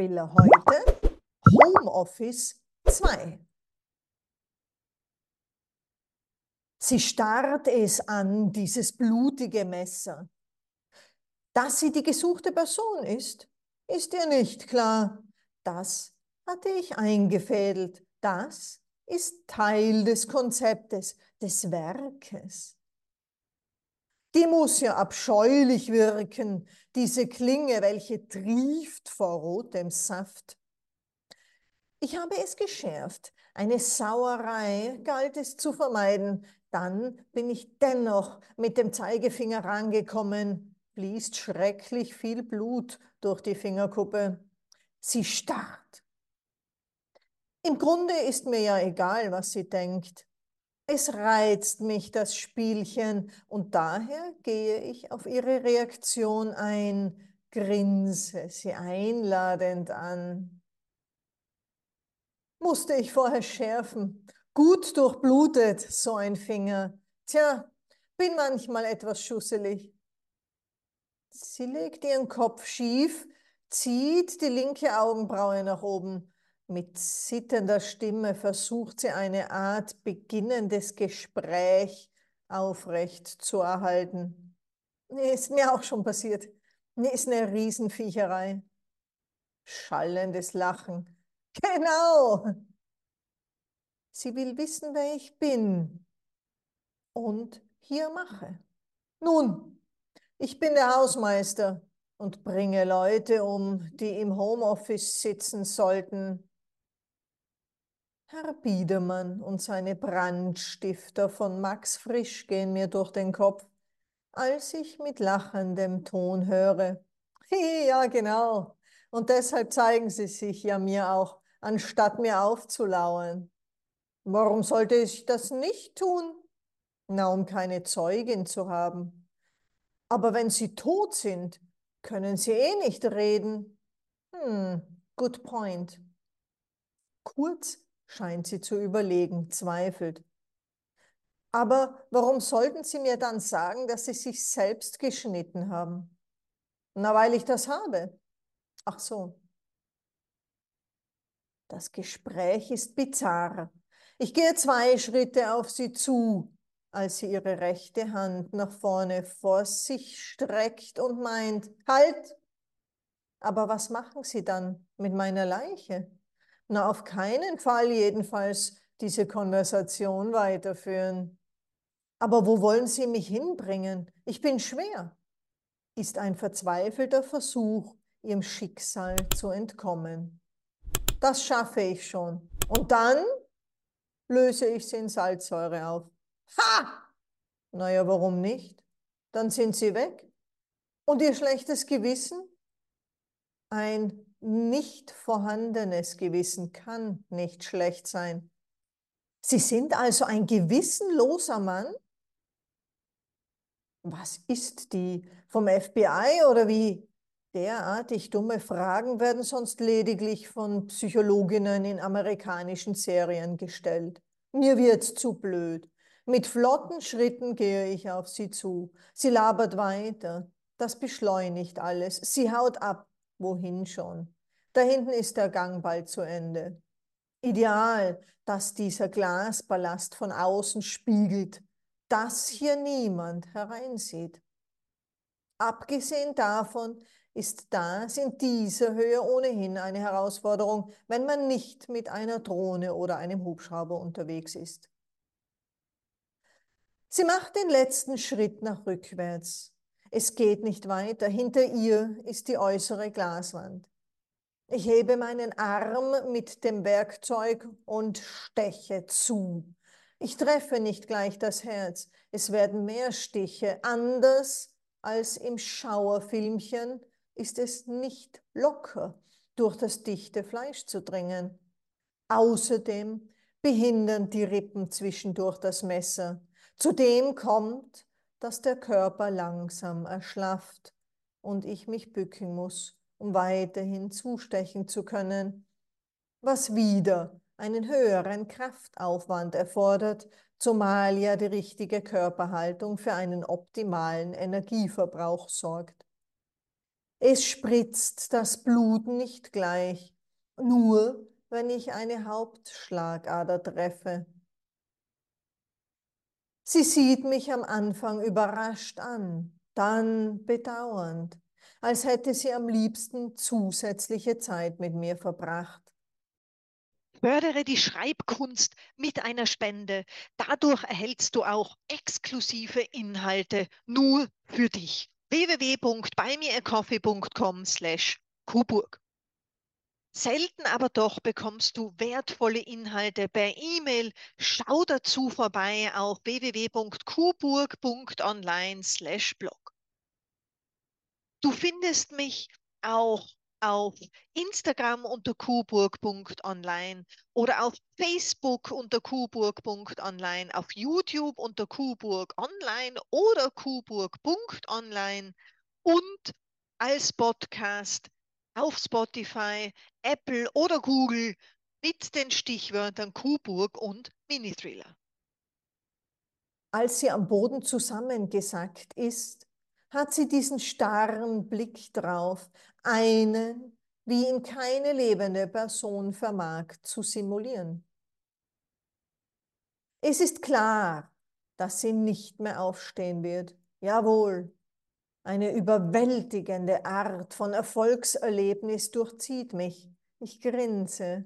Thriller heute Homeoffice 2. Sie starrt es an, dieses blutige Messer. Dass sie die gesuchte Person ist, ist ihr nicht klar. Das hatte ich eingefädelt. Das ist Teil des Konzeptes, des Werkes. Die muss ja abscheulich wirken, diese Klinge, welche trieft vor rotem Saft. Ich habe es geschärft. Eine Sauerei galt es zu vermeiden. Dann bin ich dennoch mit dem Zeigefinger rangekommen. Fließt schrecklich viel Blut durch die Fingerkuppe. Sie starrt. Im Grunde ist mir ja egal, was sie denkt. Es reizt mich das Spielchen und daher gehe ich auf ihre Reaktion ein, grinse sie einladend an. Musste ich vorher schärfen. Gut durchblutet, so ein Finger. Tja, bin manchmal etwas schusselig. Sie legt ihren Kopf schief, zieht die linke Augenbraue nach oben. Mit zitternder Stimme versucht sie eine Art beginnendes Gespräch aufrecht zu erhalten. Ist mir auch schon passiert. Ist eine Riesenviecherei. Schallendes Lachen. Genau. Sie will wissen, wer ich bin und hier mache. Nun, ich bin der Hausmeister und bringe Leute um, die im Homeoffice sitzen sollten. Herr Biedermann und seine Brandstifter von Max Frisch gehen mir durch den Kopf, als ich mit lachendem Ton höre. Ja, genau. Und deshalb zeigen sie sich ja mir auch, anstatt mir aufzulauern. Warum sollte ich das nicht tun? Na, um keine Zeugin zu haben. Aber wenn sie tot sind, können sie eh nicht reden. Hm, good point. Kurz scheint sie zu überlegen, zweifelt. Aber warum sollten Sie mir dann sagen, dass Sie sich selbst geschnitten haben? Na, weil ich das habe. Ach so. Das Gespräch ist bizarr. Ich gehe zwei Schritte auf sie zu, als sie ihre rechte Hand nach vorne vor sich streckt und meint, halt! Aber was machen Sie dann mit meiner Leiche? Na, auf keinen Fall jedenfalls diese Konversation weiterführen. Aber wo wollen Sie mich hinbringen? Ich bin schwer. Ist ein verzweifelter Versuch, ihrem Schicksal zu entkommen. Das schaffe ich schon. Und dann löse ich sie in Salzsäure auf. Ha! Naja, warum nicht? Dann sind sie weg. Und ihr schlechtes Gewissen? Ein nicht vorhandenes Gewissen kann nicht schlecht sein. Sie sind also ein gewissenloser Mann? Was ist die? Vom FBI oder wie? Derartig dumme Fragen werden sonst lediglich von Psychologinnen in amerikanischen Serien gestellt. Mir wird's zu blöd. Mit flotten Schritten gehe ich auf sie zu. Sie labert weiter. Das beschleunigt alles. Sie haut ab. Wohin schon? Da hinten ist der Gang bald zu Ende. Ideal, dass dieser Glasballast von außen spiegelt, dass hier niemand hereinsieht. Abgesehen davon ist das in dieser Höhe ohnehin eine Herausforderung, wenn man nicht mit einer Drohne oder einem Hubschrauber unterwegs ist. Sie macht den letzten Schritt nach rückwärts. Es geht nicht weiter. Hinter ihr ist die äußere Glaswand. Ich hebe meinen Arm mit dem Werkzeug und steche zu. Ich treffe nicht gleich das Herz. Es werden mehr Stiche, anders als im Schauerfilmchen, ist es nicht locker, durch das dichte Fleisch zu dringen. Außerdem behindern die Rippen zwischendurch das Messer. Zudem kommt, dass der Körper langsam erschlafft und ich mich bücken muss, um weiterhin zustechen zu können, was wieder einen höheren Kraftaufwand erfordert, zumal ja die richtige Körperhaltung für einen optimalen Energieverbrauch sorgt. Es spritzt das Blut nicht gleich, nur wenn ich eine Hauptschlagader treffe. Sie sieht mich am Anfang überrascht an, dann bedauernd, als hätte sie am liebsten zusätzliche Zeit mit mir verbracht. Fördere die Schreibkunst mit einer Spende. Dadurch erhältst du auch exklusive Inhalte nur für dich. www.buymeacoffee.com slash Kuburg. Selten aber doch bekommst du wertvolle Inhalte per E-Mail. Schau dazu vorbei auf www.kuburg.online/blog. Du findest mich auch auf Instagram unter kuburg.online oder auf Facebook unter kuburg.online, auf YouTube unter kuburg online oder kuburg.online und als Podcast auf Spotify, Apple oder Google mit den Stichwörtern Kuburg und Mini-Thriller. Als sie am Boden zusammengesackt ist, hat sie diesen starren Blick drauf, einen, wie ihn keine lebende Person vermag zu simulieren. Es ist klar, dass sie nicht mehr aufstehen wird. Jawohl, eine überwältigende Art von Erfolgserlebnis durchzieht mich. Ich grinse.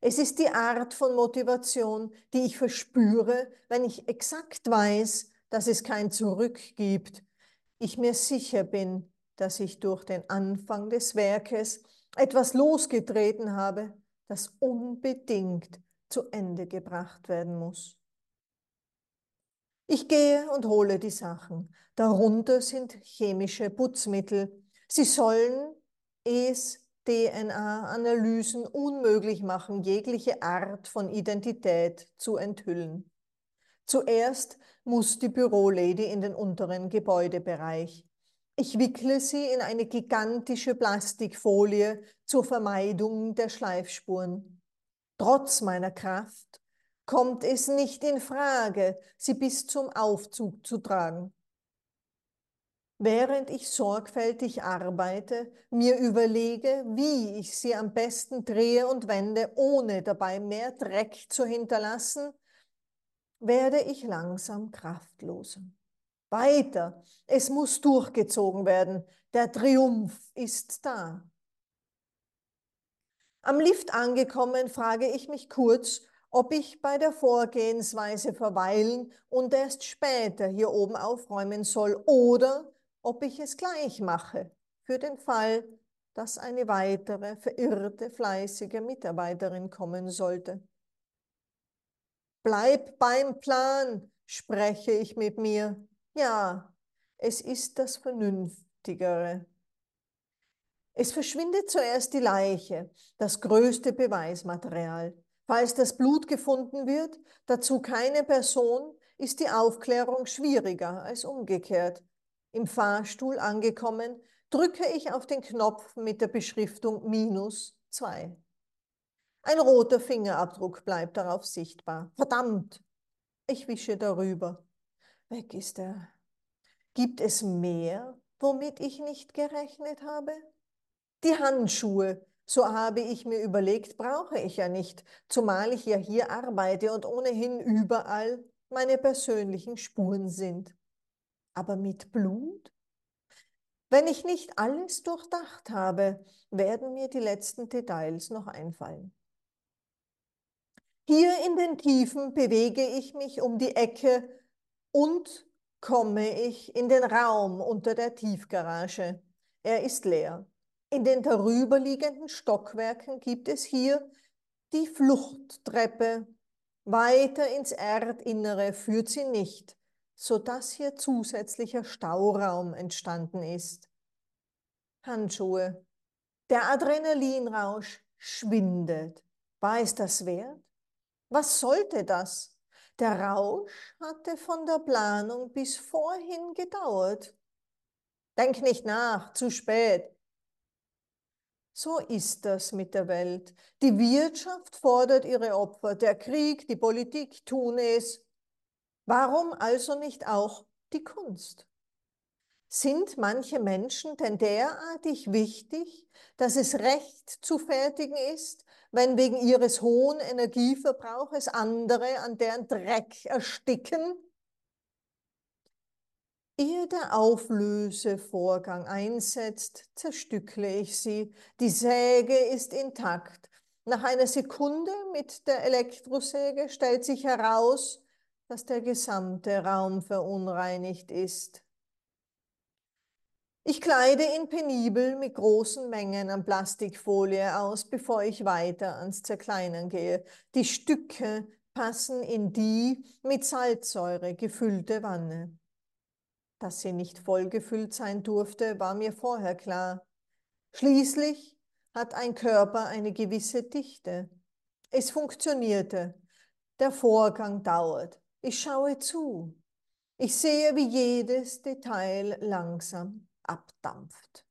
Es ist die Art von Motivation, die ich verspüre, wenn ich exakt weiß, dass es kein Zurück gibt. Ich mir sicher bin, dass ich durch den Anfang des Werkes etwas losgetreten habe, das unbedingt zu Ende gebracht werden muss. Ich gehe und hole die Sachen. Darunter sind chemische Putzmittel. Sie sollen es DNA-Analysen unmöglich machen, jegliche Art von Identität zu enthüllen. Zuerst muss die Bürolady in den unteren Gebäudebereich. Ich wickle sie in eine gigantische Plastikfolie zur Vermeidung der Schleifspuren. Trotz meiner Kraft kommt es nicht in Frage, sie bis zum Aufzug zu tragen. Während ich sorgfältig arbeite, mir überlege, wie ich sie am besten drehe und wende, ohne dabei mehr Dreck zu hinterlassen, werde ich langsam kraftloser. Weiter, es muss durchgezogen werden, der Triumph ist da. Am Lift angekommen, frage ich mich kurz, ob ich bei der Vorgehensweise verweilen und erst später hier oben aufräumen soll oder ob ich es gleich mache, für den Fall, dass eine weitere verirrte, fleißige Mitarbeiterin kommen sollte. Bleib beim Plan, spreche ich mit mir. Ja, es ist das Vernünftigere. Es verschwindet zuerst die Leiche, das größte Beweismaterial. Falls das Blut gefunden wird, dazu keine Person, ist die Aufklärung schwieriger als umgekehrt. Im Fahrstuhl angekommen, drücke ich auf den Knopf mit der Beschriftung minus 2. Ein roter Fingerabdruck bleibt darauf sichtbar. Verdammt! Ich wische darüber. Weg ist er. Gibt es mehr, womit ich nicht gerechnet habe? Die Handschuhe, so habe ich mir überlegt, brauche ich ja nicht, zumal ich ja hier arbeite und ohnehin überall meine persönlichen Spuren sind. Aber mit Blut? Wenn ich nicht alles durchdacht habe, werden mir die letzten Details noch einfallen. Hier in den Tiefen bewege ich mich um die Ecke und komme ich in den Raum unter der Tiefgarage. Er ist leer. In den darüberliegenden Stockwerken gibt es hier die Fluchttreppe. Weiter ins Erdinnere führt sie nicht, sodass hier zusätzlicher Stauraum entstanden ist. Handschuhe. Der Adrenalinrausch schwindet. War es das wert? Was sollte das? Der Rausch hatte von der Planung bis vorhin gedauert. Denk nicht nach, zu spät. So ist das mit der Welt. Die Wirtschaft fordert ihre Opfer, der Krieg, die Politik tun es. Warum also nicht auch die Kunst? Sind manche Menschen denn derartig wichtig, dass es recht zu fertigen ist, wenn wegen ihres hohen Energieverbrauches andere an deren Dreck ersticken? Ehe der Auflösevorgang einsetzt, zerstückle ich sie. Die Säge ist intakt. Nach einer Sekunde mit der Elektrosäge stellt sich heraus, dass der gesamte Raum verunreinigt ist. Ich kleide ihn penibel mit großen Mengen an Plastikfolie aus, bevor ich weiter ans Zerkleinern gehe. Die Stücke passen in die mit Salzsäure gefüllte Wanne. Dass sie nicht vollgefüllt sein durfte, war mir vorher klar. Schließlich hat ein Körper eine gewisse Dichte. Es funktionierte. Der Vorgang dauert. Ich schaue zu. Ich sehe, wie jedes Detail langsam abdampft.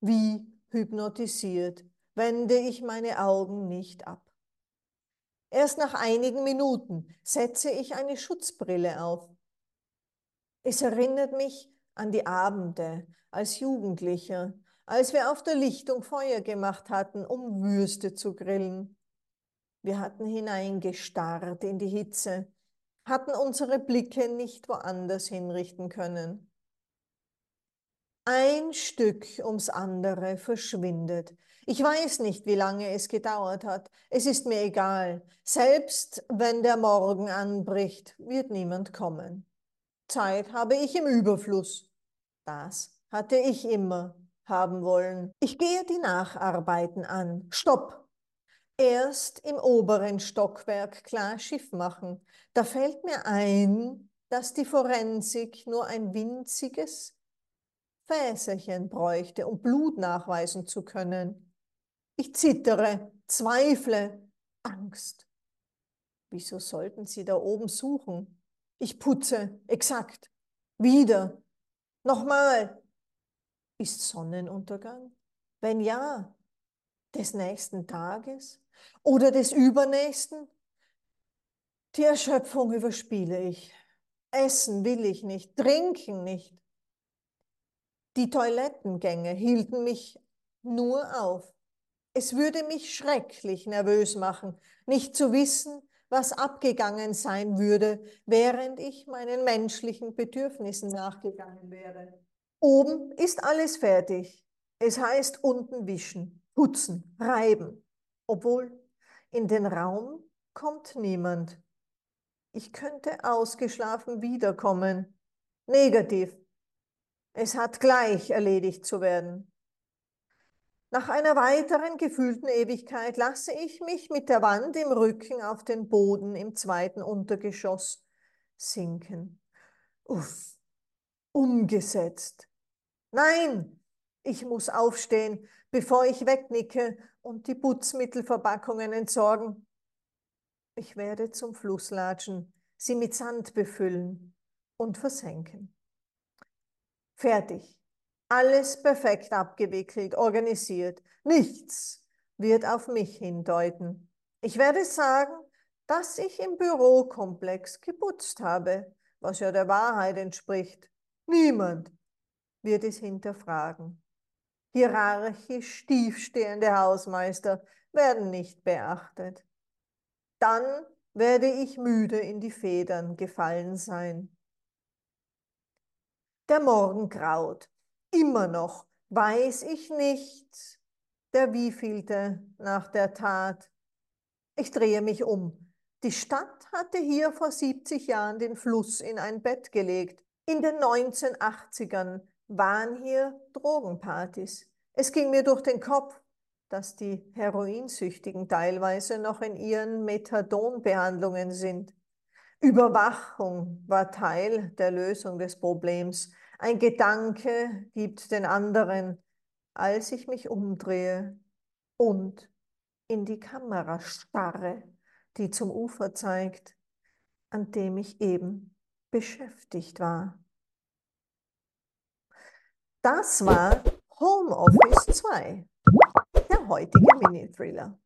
Wie hypnotisiert wende ich meine Augen nicht ab. Erst nach einigen Minuten setze ich eine Schutzbrille auf. Es erinnert mich an die Abende als Jugendlicher, als wir auf der Lichtung Feuer gemacht hatten, um Würste zu grillen. Wir hatten hineingestarrt in die Hitze, hatten unsere Blicke nicht woanders hinrichten können. Ein Stück ums andere verschwindet. Ich weiß nicht, wie lange es gedauert hat. Es ist mir egal. Selbst wenn der Morgen anbricht, wird niemand kommen. Zeit habe ich im Überfluss. Das hatte ich immer haben wollen. Ich gehe die Nacharbeiten an. Stopp! Erst im oberen Stockwerk klar Schiff machen. Da fällt mir ein, dass die Forensik nur ein winziges Fäserchen bräuchte, um Blut nachweisen zu können. Ich zittere, zweifle, Angst. Wieso sollten Sie da oben suchen? Ich putze, exakt. Wieder. Nochmal. Ist Sonnenuntergang? Wenn ja, des nächsten Tages oder des übernächsten? Die Erschöpfung überspiele ich. Essen will ich nicht, trinken nicht. Die Toilettengänge hielten mich nur auf. Es würde mich schrecklich nervös machen, nicht zu wissen, was abgegangen sein würde, während ich meinen menschlichen Bedürfnissen nachgegangen wäre. Oben ist alles fertig. Es heißt unten wischen, putzen, reiben. Obwohl in den Raum kommt niemand. Ich könnte ausgeschlafen wiederkommen. Negativ. Es hat gleich erledigt zu werden. Nach einer weiteren gefühlten Ewigkeit lasse ich mich mit der Wand im Rücken auf den Boden im zweiten Untergeschoss sinken. Uff, umgesetzt. Nein, ich muss aufstehen, bevor ich wegnicke und die Putzmittelverpackungen entsorgen. Ich werde zum Fluss latschen, sie mit Sand befüllen und versenken. Fertig. Alles perfekt abgewickelt, organisiert. Nichts wird auf mich hindeuten. Ich werde sagen, dass ich im Bürokomplex geputzt habe, was ja der Wahrheit entspricht. Niemand wird es hinterfragen. Hierarchisch tiefstehende Hausmeister werden nicht beachtet. Dann werde ich müde in die Federn gefallen sein. Der Morgen graut. Immer noch weiß ich nicht, der wievielte nach der Tat. Ich drehe mich um. Die Stadt hatte hier vor 70 Jahren den Fluss in ein Bett gelegt. In den 1980ern waren hier Drogenpartys. Es ging mir durch den Kopf, dass die Heroinsüchtigen teilweise noch in ihren Methadonbehandlungen sind. Überwachung war Teil der Lösung des Problems. Ein Gedanke gibt den anderen, als ich mich umdrehe und in die Kamera starre, die zum Ufer zeigt, an dem ich eben beschäftigt war. Das war Home Office 2, der heutige Mini-Thriller.